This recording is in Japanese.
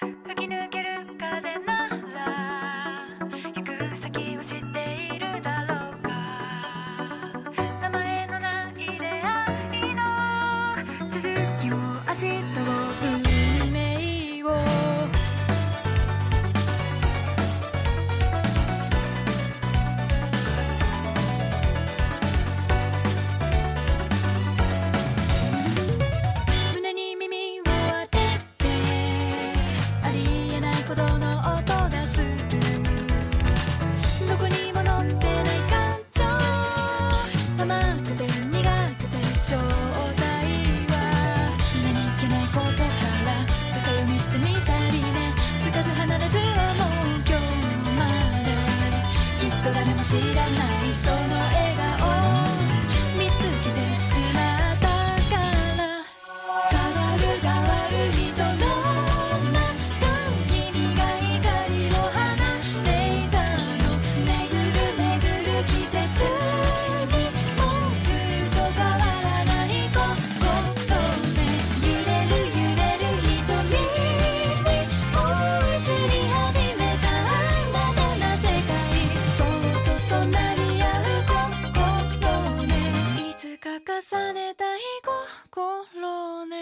吹き抜ける風のでも知らないその笑か重ねたい心ね。